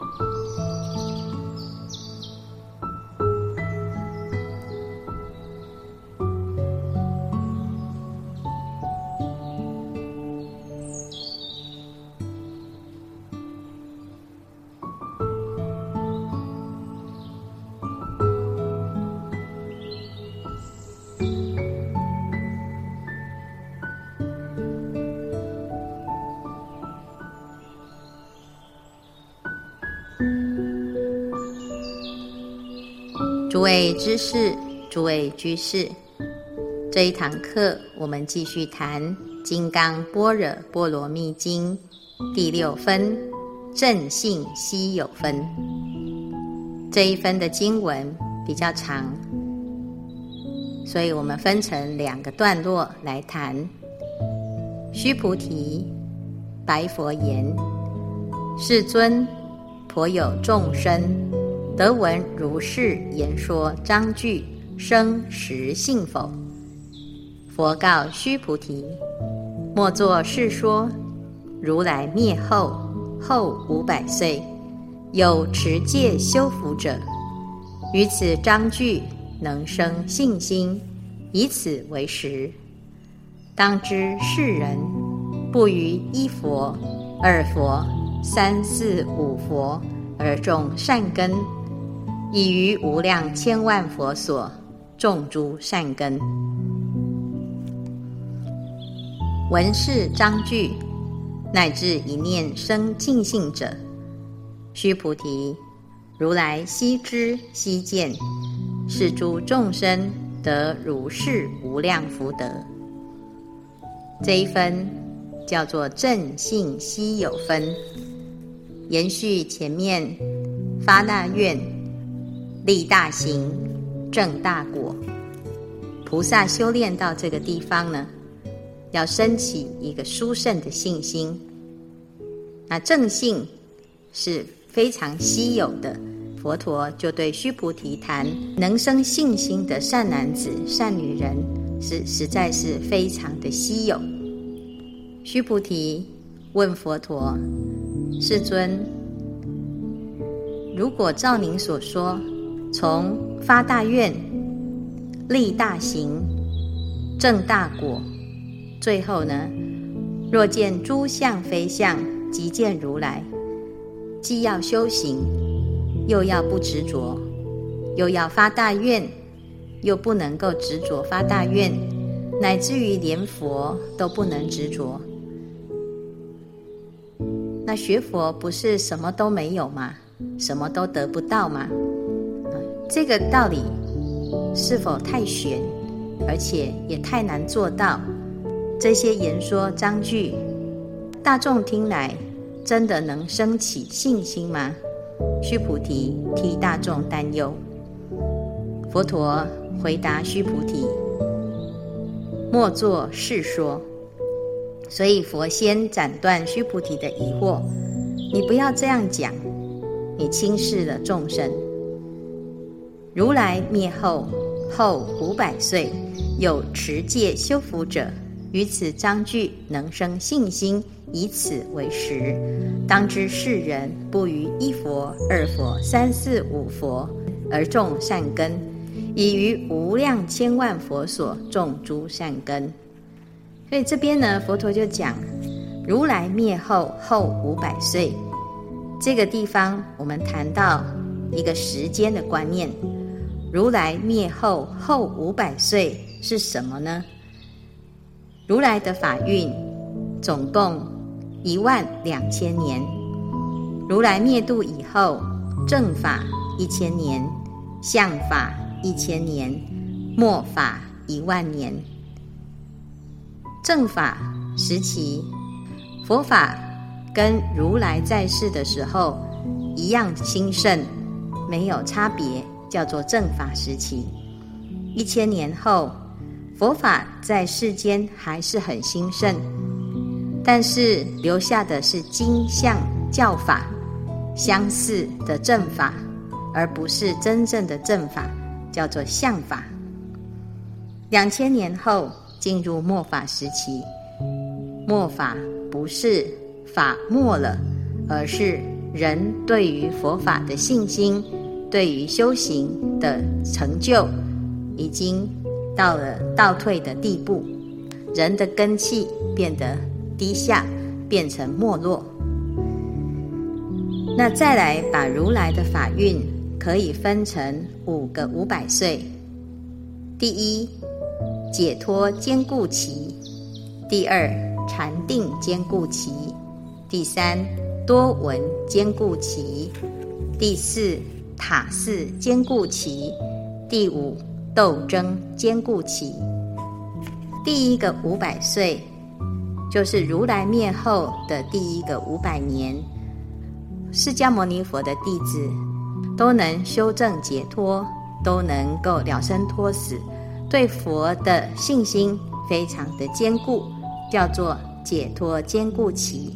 诸位知识，诸位居士，这一堂课我们继续谈《金刚般若波罗蜜经》第六分“正信稀有分”。这一分的经文比较长，所以我们分成两个段落来谈。须菩提，白佛言：“世尊，颇有众生。”得闻如是言说章句，生实信否？佛告须菩提：莫作是说。如来灭后后五百岁，有持戒修福者，于此章句能生信心，以此为实。当知是人不于一佛、二佛、三四五佛而种善根。已于无量千万佛所种诸善根，闻是章句，乃至一念生净信者，须菩提，如来悉知悉见，是诸众生得如是无量福德。这一分叫做正信稀有分，延续前面发大愿。立大行，正大果。菩萨修炼到这个地方呢，要升起一个殊胜的信心。那正信是非常稀有的，佛陀就对须菩提谈：能生信心的善男子、善女人，是实在是非常的稀有。须菩提问佛陀：世尊，如果照您所说，从发大愿、立大行、证大果，最后呢，若见诸相非相，即见如来。既要修行，又要不执着，又要发大愿，又不能够执着发大愿，乃至于连佛都不能执着。那学佛不是什么都没有吗？什么都得不到吗？这个道理是否太玄，而且也太难做到？这些言说章句，大众听来真的能生起信心吗？须菩提替大众担忧。佛陀回答须菩提：莫作是说。所以佛先斩断须菩提的疑惑，你不要这样讲，你轻视了众生。如来灭后后五百岁，有持戒修福者，于此章句能生信心，以此为实。当知世人不于一佛、二佛、三四五佛而种善根，已于无量千万佛所种诸善根。所以这边呢，佛陀就讲，如来灭后后五百岁，这个地方我们谈到一个时间的观念。如来灭后后五百岁是什么呢？如来的法运总共一万两千年。如来灭度以后，正法一千年，相法一千年，末法一万年。正法时期，佛法跟如来在世的时候一样兴盛，没有差别。叫做正法时期，一千年后，佛法在世间还是很兴盛，但是留下的是经相教法相似的正法，而不是真正的正法，叫做相法。两千年后进入末法时期，末法不是法没了，而是人对于佛法的信心，对于修行的成就，已经到了倒退的地步，人的根气变得低下，变成没落。那再来把如来的法运可以分成五个五百岁：第一，解脱坚固期；第二，禅定坚固期；第三，多闻坚固期；第四，塔寺坚固期；第五，斗争坚固期。第一个五百岁，就是如来灭后的第一个五百年。释迦牟尼佛的弟子都能修正解脱，都能够了生脱死，对佛的信心非常的坚固，叫做解脱坚固期。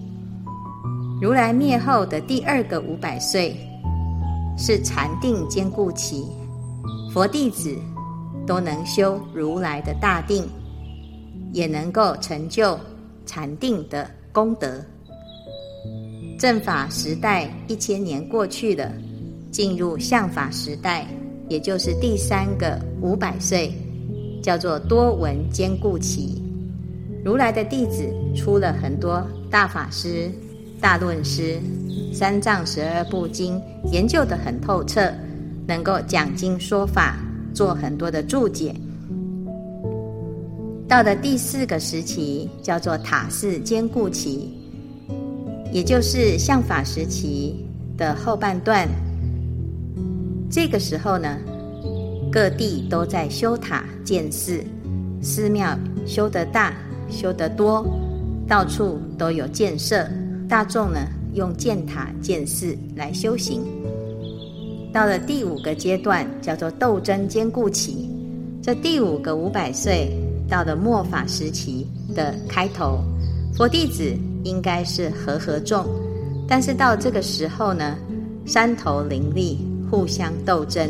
如来灭后的第二个五百岁是禅定坚固期，佛弟子都能修如来的大定，也能够成就禅定的功德。正法时代一千年过去了，进入相法时代，也就是第三个五百岁，叫做多闻坚固期。如来的弟子出了很多大法师、大论师，三藏十二部经研究得很透彻，能够讲经说法，做很多的注解。到了第四个时期，叫做塔寺坚固期。也就是相法时期的后半段，这个时候呢，各地都在修塔建寺，寺庙修得大，修得多，到处都有建设，大众呢用建塔建寺来修行。到了第五个阶段，叫做斗争坚固期，这第五个五百岁到了末法时期的开头，佛弟子。应该是和合众，但是到这个时候呢，山头林立，互相斗争，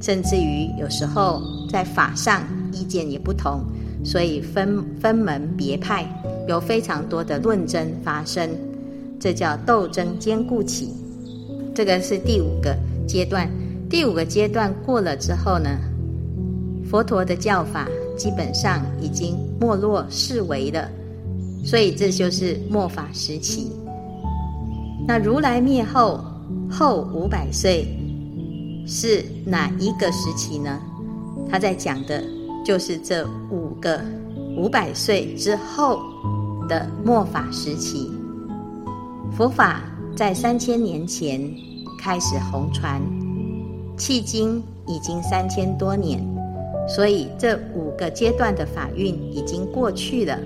甚至于有时候在法上意见也不同，所以分分门别派，有非常多的论争发生，这叫斗争坚固期。这个是第五个阶段，第五个阶段过了之后呢，佛陀的教法基本上已经没落式微了。所以这就是末法时期。那如来灭后后五百岁是哪一个时期呢？他在讲的就是这五个五百岁之后的末法时期。佛法在三千年前开始红传，迄今已经三千多年，所以这五个阶段的法运已经过去了。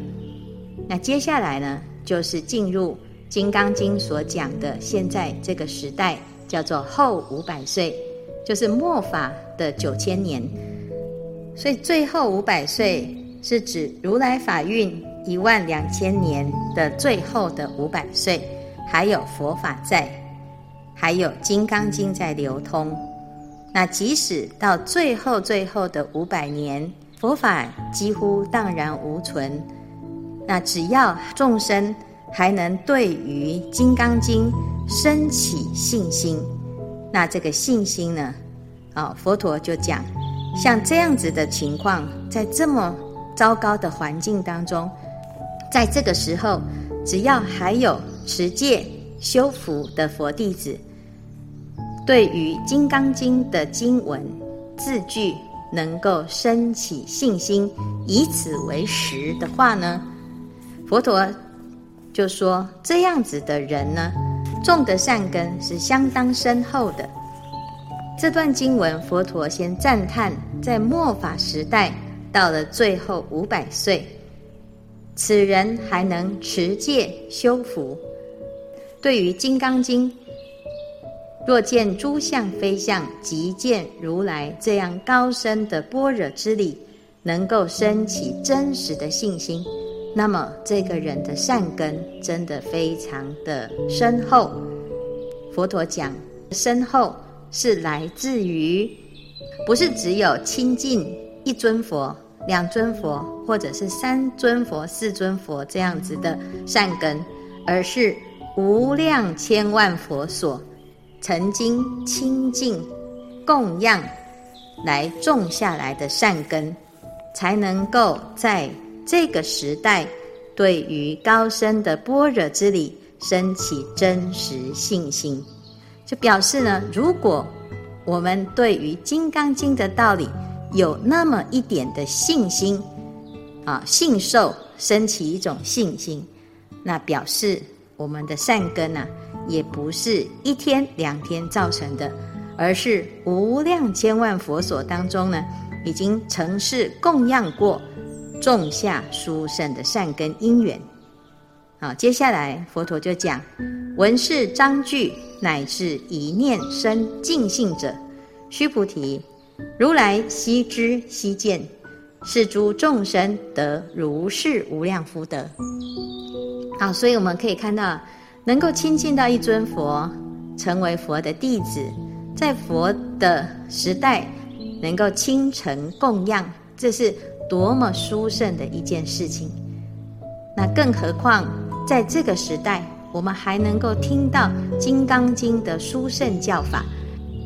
那接下来呢，就是进入《金刚经》所讲的现在这个时代，叫做后五百岁，就是末法的九千年。所以最后五百岁是指如来法运一万两千年的最后的五百岁，还有佛法在，还有《金刚经》在流通。那即使到最后最后的五百年，佛法几乎荡然无存。那只要众生还能对于《金刚经》升起信心，那这个信心呢，啊，佛陀就讲，像这样子的情况，在这么糟糕的环境当中，在这个时候，只要还有持戒修福的佛弟子，对于《金刚经》的经文字句能够升起信心，以此为实的话呢，佛陀就说：“这样子的人呢，种的善根是相当深厚的。”这段经文，佛陀先赞叹，在末法时代到了最后五百岁，此人还能持戒修福。对于《金刚经》，若见诸相非相，即见如来这样高深的般若之理，能够生起真实的信心。那么这个人的善根真的非常的深厚。佛陀讲深厚是来自于，不是只有亲近一尊佛、两尊佛，或者是三尊佛、四尊佛这样子的善根，而是无量千万佛所曾经清净供养来种下来的善根，才能够在这个时代对于高深的般若之理生起真实信心。就表示呢，如果我们对于《金刚经》的道理有那么一点的信心，啊，信受，升起一种信心，那表示我们的善根啊，也不是一天两天造成的，而是无量千万佛所当中呢，已经曾是供养过、种下殊胜的善根因缘。好，接下来佛陀就讲：闻是章句，乃至一念生净信者，须菩提，如来悉知悉见。是诸众生得如是无量福德。好，所以我们可以看到，能够亲近到一尊佛，成为佛的弟子，在佛的时代能够亲承供养，这是多么殊胜的一件事情。那更何况在这个时代，我们还能够听到《金刚经》的殊胜教法，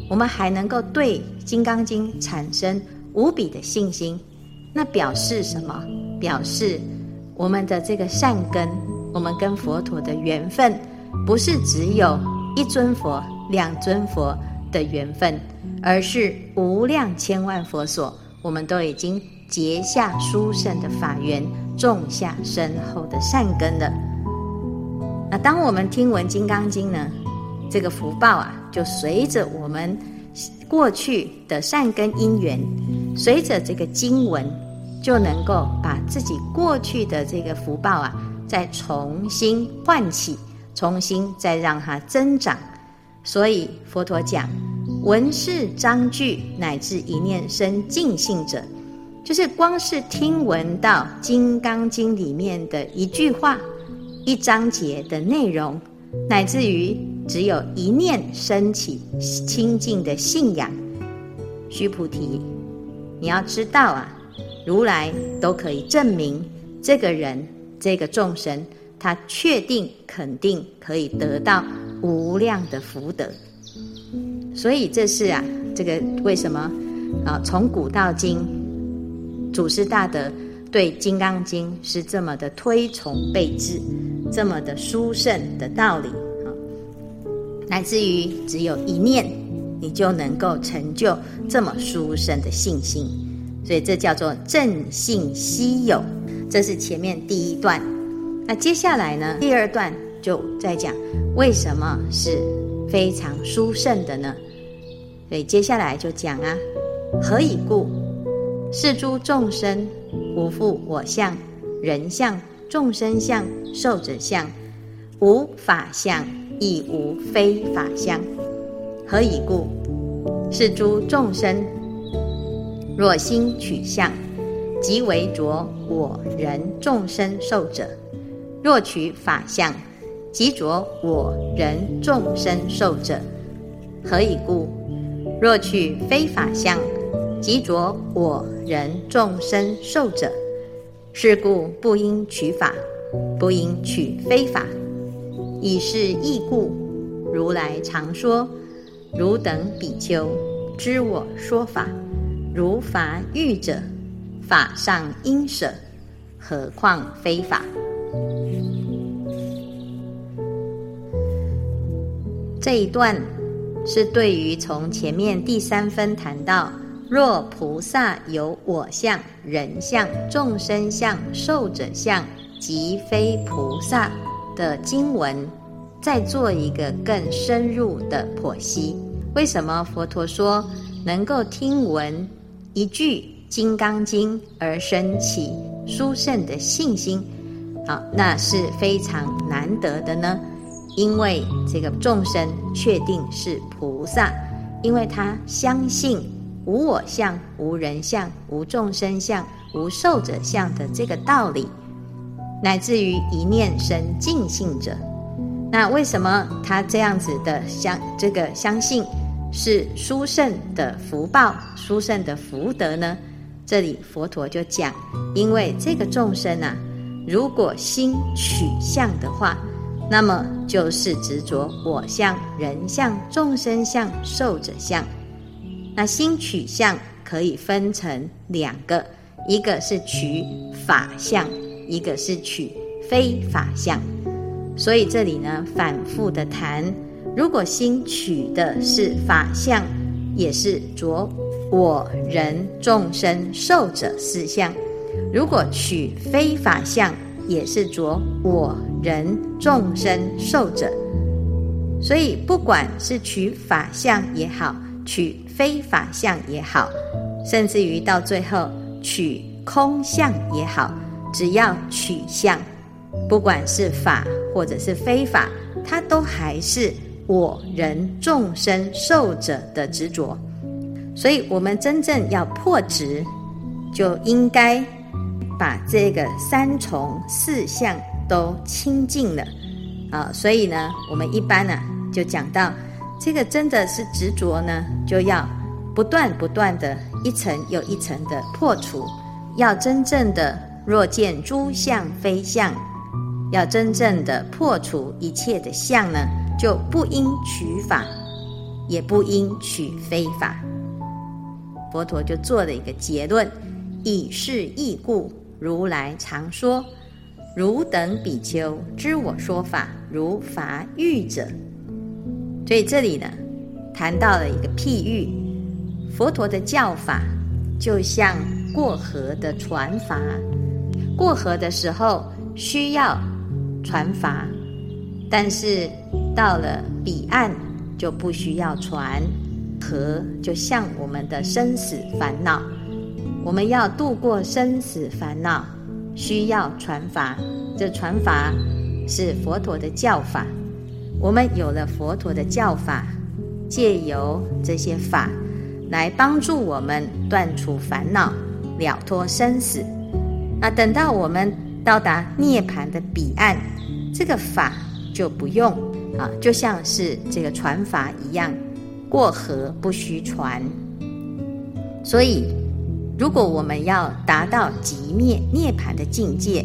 我们还能够对《金刚经》产生无比的信心。那表示什么？表示我们的这个善根，我们跟佛陀的缘分，不是只有一尊佛、两尊佛的缘分，而是无量千万佛所，我们都已经结下殊胜的法缘，种下深厚的善根了。那当我们听闻《金刚经》呢，这个福报啊，就随着我们过去的善根因缘，随着这个经文。就能够把自己过去的这个福报啊，再重新唤起，重新再让它增长。所以佛陀讲，闻是章句，乃至一念生净信者，就是光是听闻到《金刚经》里面的一句话、一章节的内容，乃至于只有一念升起清净的信仰，须菩提，你要知道啊。如来都可以证明，这个人、这个众生，他确定、肯定可以得到无量的福德。所以这是啊，这个为什么啊？从古到今，祖师大德对《金刚经》是这么的推崇备至，这么的殊胜的道理啊，乃至于只有一念，你就能够成就这么殊胜的信心。所以这叫做正信稀有，这是前面第一段。那接下来呢？第二段就在讲为什么是非常殊胜的呢？所以接下来就讲啊，何以故？是诸众生无复我相、人相、众生相、寿者相，无法相，亦无非法相。何以故？是诸众生。若心取相，即为着我人众生寿者；若取法相，即着我人众生寿者。何以故？若取非法相，即着我人众生寿者。是故不应取法，不应取非法。以是义故，如来常说：汝等比丘，知我说法。如法喻者，法上应舍，何况非法？这一段是对于从前面第三分谈到，若菩萨有我相、人相、众生相、寿者相，即非菩萨的经文，再做一个更深入的剖析。为什么佛陀说能够听闻？一句《金刚经》而生起殊胜的信心，好，那是非常难得的呢。因为这个众生确定是菩萨，因为他相信无我相、无人相、无众生相、无寿者相的这个道理，乃至于一念生净信者。那为什么他这样子的相这个相信？是殊胜的福报，殊胜的福德呢？这里佛陀就讲，因为这个众生啊，如果心取相的话，那么就是执着我相、人相、众生相、寿者相。那心取相可以分成两个，一个是取法相，一个是取非法相。所以这里呢，反复的谈，如果心取的是法相，也是着我、人、众生、寿者四相；如果取非法相，也是着我、人、众生、寿者，所以不管是取法相也好，取非法相也好，甚至于到最后取空相也好，只要取相，不管是法或者是非法，它都还是我、人、众生、寿者的执着。所以，我们真正要破执，就应该。把这个三重四相都清净了啊，所以呢，我们一般呢、就讲到这个真的是执着呢，就要不断不断的一层又一层的破除，要真正的若见诸相非相，要真正的破除一切的相呢，就不应取法，也不应取非法。佛陀就做了一个结论：以是义故。如来常说：“汝等比丘知我说法，如筏喻者。”所以这里呢，谈到了一个譬喻，佛陀的教法就像过河的船筏，过河的时候需要船筏，但是到了彼岸就不需要船。河就像我们的生死烦恼。我们要度过生死烦恼，需要传法。这传法是佛陀的教法。我们有了佛陀的教法，借由这些法来帮助我们断除烦恼，了脱生死。那等到我们到达涅槃的彼岸，这个法就不用啊，就像是这个传法一样，过河不须船。所以。如果我们要达到极灭涅槃的境界，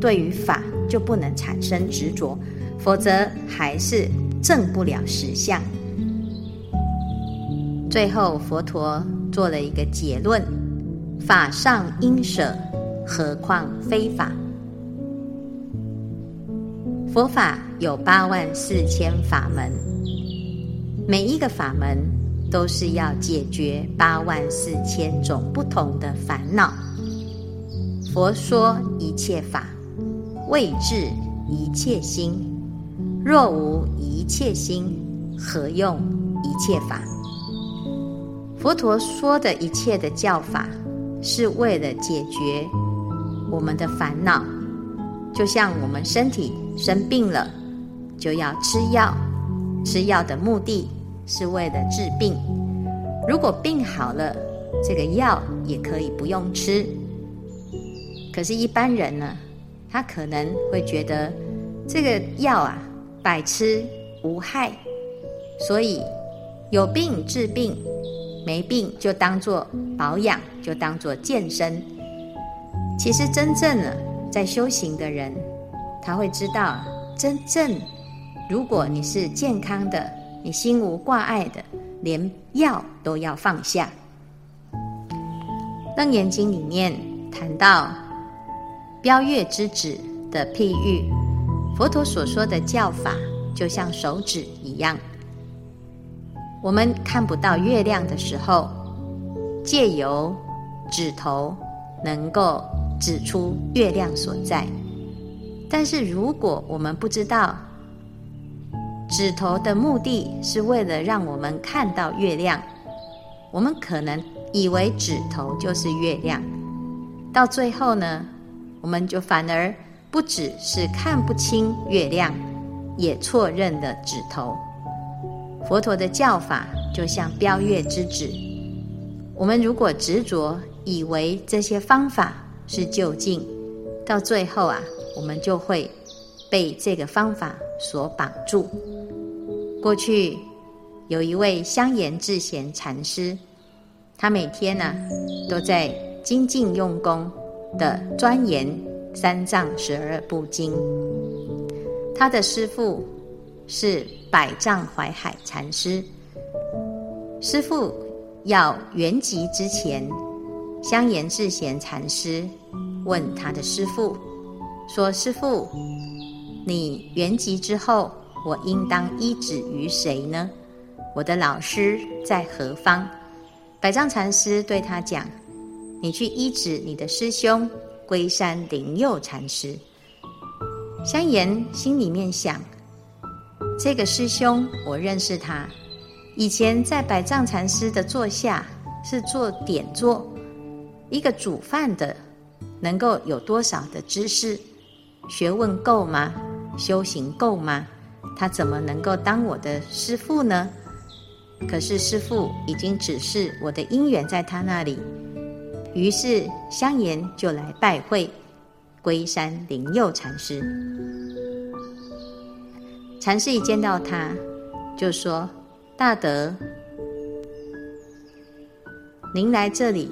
对于法就不能产生执着，否则还是证不了实相。最后，佛陀做了一个结论：法上应舍，何况非法？佛法有八万四千法门，每一个法门。都是要解决八万四千种不同的烦恼。佛说一切法，为治一切心。若无一切心，何用一切法？佛陀说的一切的教法，是为了解决我们的烦恼。就像我们身体生病了，就要吃药，吃药的目的。是为了治病。如果病好了，这个药也可以不用吃。可是，一般人呢，他可能会觉得这个药啊，百吃无害，所以有病治病，没病就当做保养，就当做健身。其实，真正呢，在修行的人，他会知道，真正如果你是健康的。你心无挂碍的，连药都要放下。《楞严经》里面谈到标月之指的譬喻，佛陀所说的教法就像手指一样。我们看不到月亮的时候，借由指头能够指出月亮所在。但是如果我们不知道，指头的目的是为了让我们看到月亮，我们可能以为指头就是月亮，到最后呢，我们就反而不只是看不清月亮，也错认了指头。佛陀的教法就像标月之指，我们如果执着以为这些方法是究竟，到最后啊，我们就会被这个方法所绑住。过去有一位香严智贤禅师，他每天呢都在精进用功的钻研三藏十二部经。他的师父是百丈怀海禅师。师父要圆寂之前，香严智贤禅师问他的师父说：“师父，你圆寂之后，我应当依止于谁呢？我的老师在何方？”百丈禅师对他讲：“你去依止你的师兄龟山灵佑禅师。”香严心里面想：“这个师兄，我认识他。以前在百丈禅师的座下是做点座，一个煮饭的，能够有多少的知识、学问够吗？修行够吗？他怎么能够当我的师父呢？”可是师父已经指示我的因缘在他那里，于是香严就来拜会龟山灵佑禅师。禅师一见到他，就说：“大德，您来这里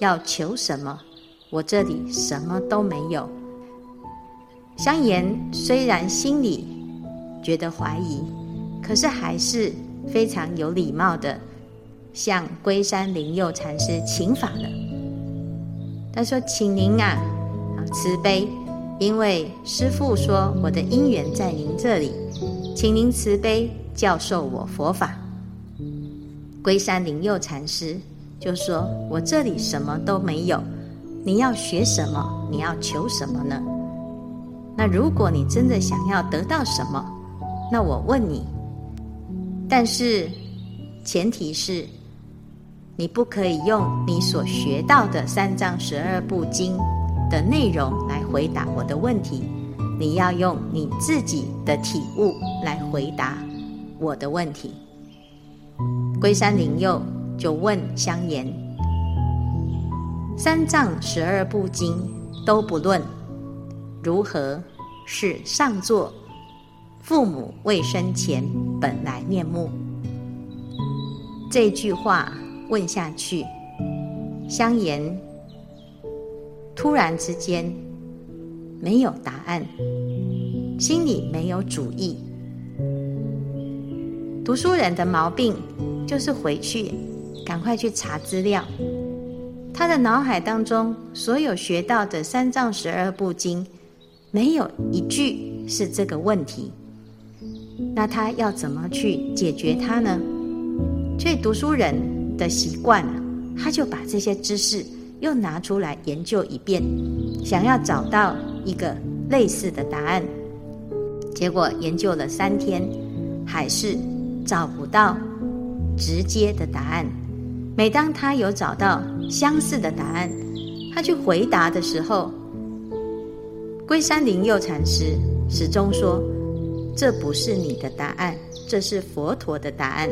要求什么？我这里什么都没有。”香严虽然心里觉得怀疑，可是还是。非常有礼貌的向龟山灵佑禅师请法了。他说：“请您啊，啊慈悲，因为师父说我的因缘在您这里，请您慈悲教授我佛法。”龟山灵佑禅师就说：“我这里什么都没有，你要学什么？你要求什么呢？那如果你真的想要得到什么，那我问你。”但是，前提是，你不可以用你所学到的三藏十二部经的内容来回答我的问题，你要用你自己的体悟来回答我的问题。龟山灵佑就问香严：三藏十二部经都不论，如何是上座？父母未生前本来面目，这句话问下去，香言突然之间没有答案，心里没有主意。读书人的毛病就是回去赶快去查资料，他的脑海当中所有学到的三藏十二部经，没有一句是这个问题。那他要怎么去解决它呢？所以读书人的习惯，他就把这些知识又拿出来研究一遍，想要找到一个类似的答案。结果研究了三天，还是找不到直接的答案。每当他有找到相似的答案，他去回答的时候，龟山灵佑禅师始终说。这不是你的答案，这是佛陀的答案，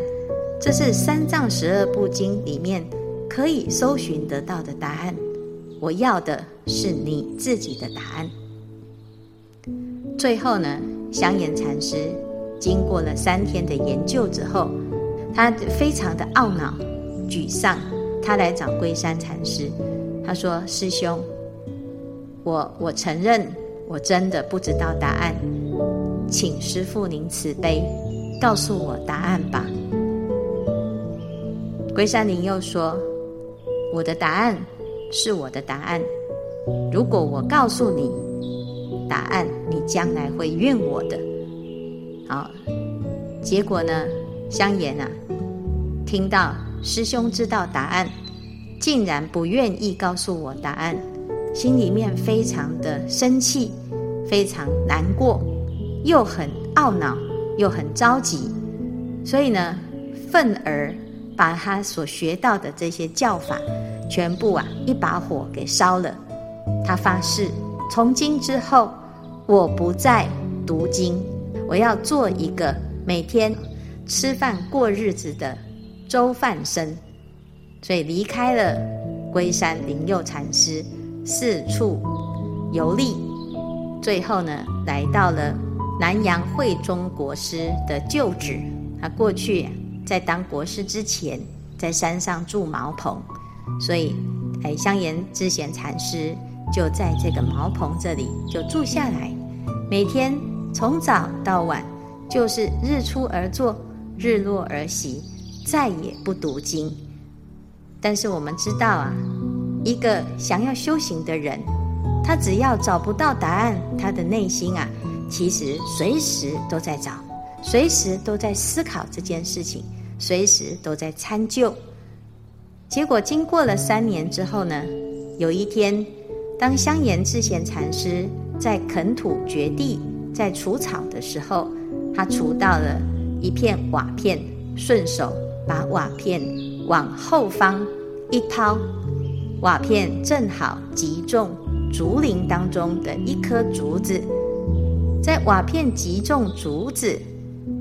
这是三藏十二部经里面可以搜寻得到的答案。我要的是你自己的答案。最后呢，香严禅师经过了三天的研究之后，他非常的懊恼、沮丧，他来找龟山禅师，他说：“师兄，我我承认，我真的不知道答案。”请师父您慈悲，告诉我答案吧。龟山灵又说：“我的答案是我的答案。如果我告诉你答案，你将来会怨我的。”好，结果呢？香言啊，听到师兄知道答案，竟然不愿意告诉我答案，心里面非常的生气，非常难过。又很懊恼，又很着急，所以呢，愤而把他所学到的这些教法，全部啊一把火给烧了。他发誓，从今之后，我不再读经，我要做一个每天吃饭过日子的粥饭僧。所以离开了龟山灵佑禅师，四处游历，最后呢，来到了。南阳会中国师的旧址，他过去在当国师之前，在山上住茅棚，所以哎，香严智贤禅师就在这个茅棚这里就住下来，每天从早到晚就是日出而作，日落而息，再也不读经。但是我们知道啊，一个想要修行的人，他只要找不到答案，他的内心啊，其实随时都在找，随时都在思考这件事情，随时都在参究。结果经过了三年之后呢，有一天，当香严智贤禅师在垦土掘地、在除草的时候，他除到了一片瓦片，顺手把瓦片往后方一抛，瓦片正好击中竹林当中的一颗竹子，在瓦片击中竹子，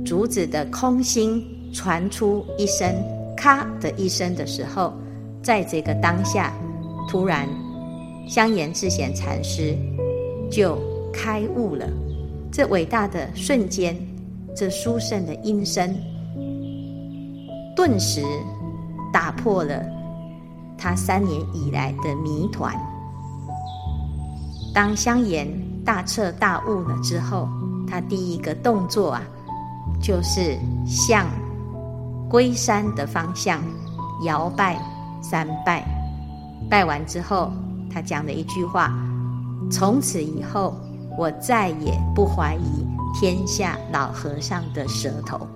竹子的空心传出一声“咔”的一声的时候。在这个当下，突然，香严智贤禅师就开悟了。这伟大的瞬间，这殊胜的音声，顿时打破了他三年以来的谜团。当香严大彻大悟了之后，他第一个动作啊，就是向龟山的方向摇拜。三拜，拜完之后，他讲了一句话：“从此以后，我再也不怀疑天下老和尚的舌头。”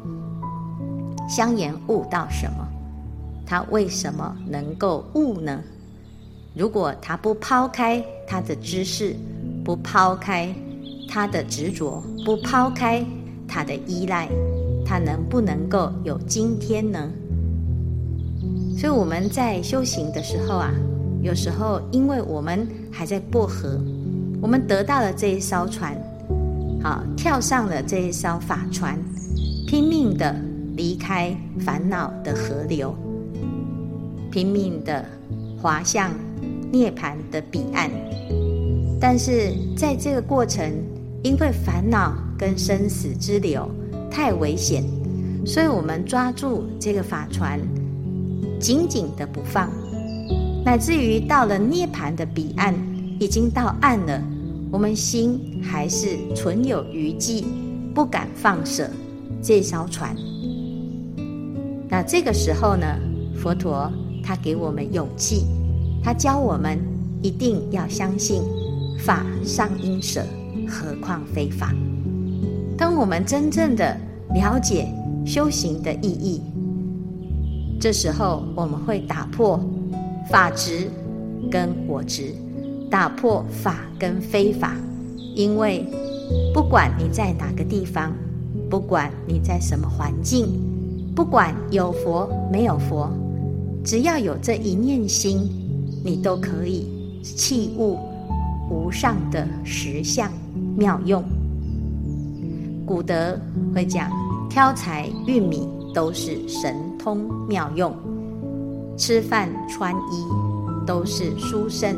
香严悟到什么？他为什么能够悟呢？如果他不抛开他的知识，不抛开他的执着，不抛开他的依赖，他能不能够有今天呢？所以我们在修行的时候啊，有时候因为我们还在过河，我们得到了这一艘船，好，跳上了这一艘法船，拼命的离开烦恼的河流，拼命的划向涅槃的彼岸。但是在这个过程，因为烦恼跟生死之流太危险，所以我们抓住这个法船。紧紧的不放，乃至于到了涅槃的彼岸，已经到岸了，我们心还是存有余悸，不敢放舍这艘船。那这个时候呢，佛陀他给我们勇气，他教我们一定要相信法上应舍，何况非法。当我们真正的了解修行的意义。这时候，我们会打破法执跟我执，打破法跟非法。因为不管你在哪个地方，不管你在什么环境，不管有佛没有佛，只要有这一念心，你都可以契悟无上的实相妙用。古德会讲，挑柴运米都是神通妙用，吃饭穿衣都是书生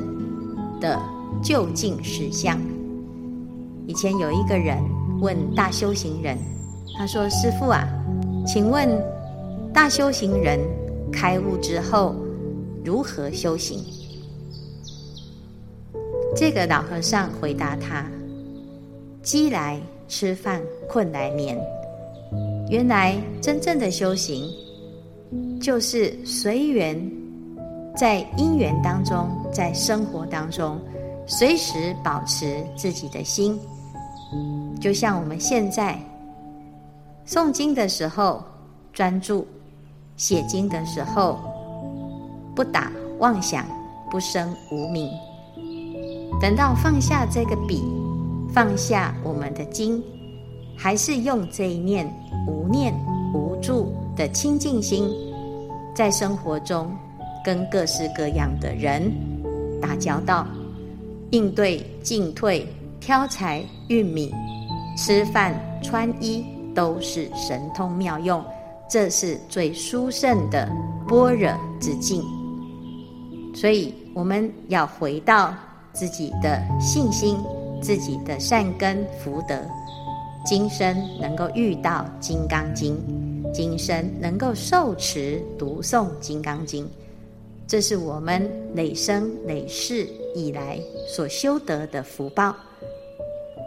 的就近实相。以前有一个人问大修行人，他说：“师父啊，请问大修行人开悟之后如何修行？”这个老和尚回答他：“饥来吃饭，困来眠。原来真正的修行。”就是随缘，在因缘当中，在生活当中，随时保持自己的心。就像我们现在诵经的时候专注，写经的时候不打妄想，不生无明。等到放下这个笔，放下我们的经，还是用这一念无念无住的清净心。在生活中，跟各式各样的人打交道，应对进退、挑柴运米、吃饭穿衣，都是神通妙用。这是最殊胜的般若之境。所以，我们要回到自己的信心、自己的善根福德，今生能够遇到《金刚经》。今生能够受持读诵《金刚经》，这是我们累生累世以来所修得的福报。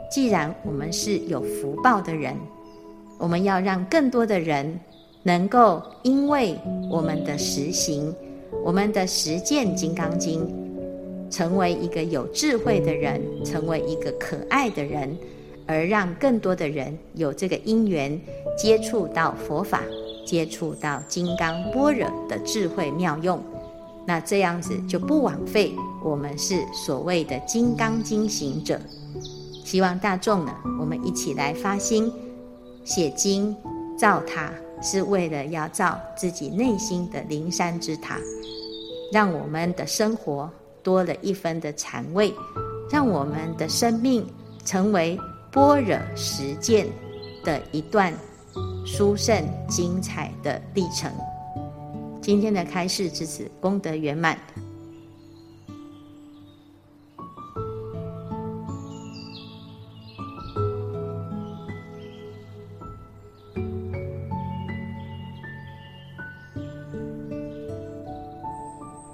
既然我们是有福报的人，我们要让更多的人能够因为我们的实行、我们的实践《金刚经》，成为一个有智慧的人，成为一个可爱的人，而让更多的人有这个因缘接触到佛法，接触到金刚般若的智慧妙用。那这样子就不枉费我们是所谓的金刚经行者。希望大众呢，我们一起来发心写经造塔，是为了要造自己内心的灵山之塔，让我们的生活多了一分的禅味，让我们的生命成为般若实践的一段殊胜精彩的历程。今天的开示至此功德圆满。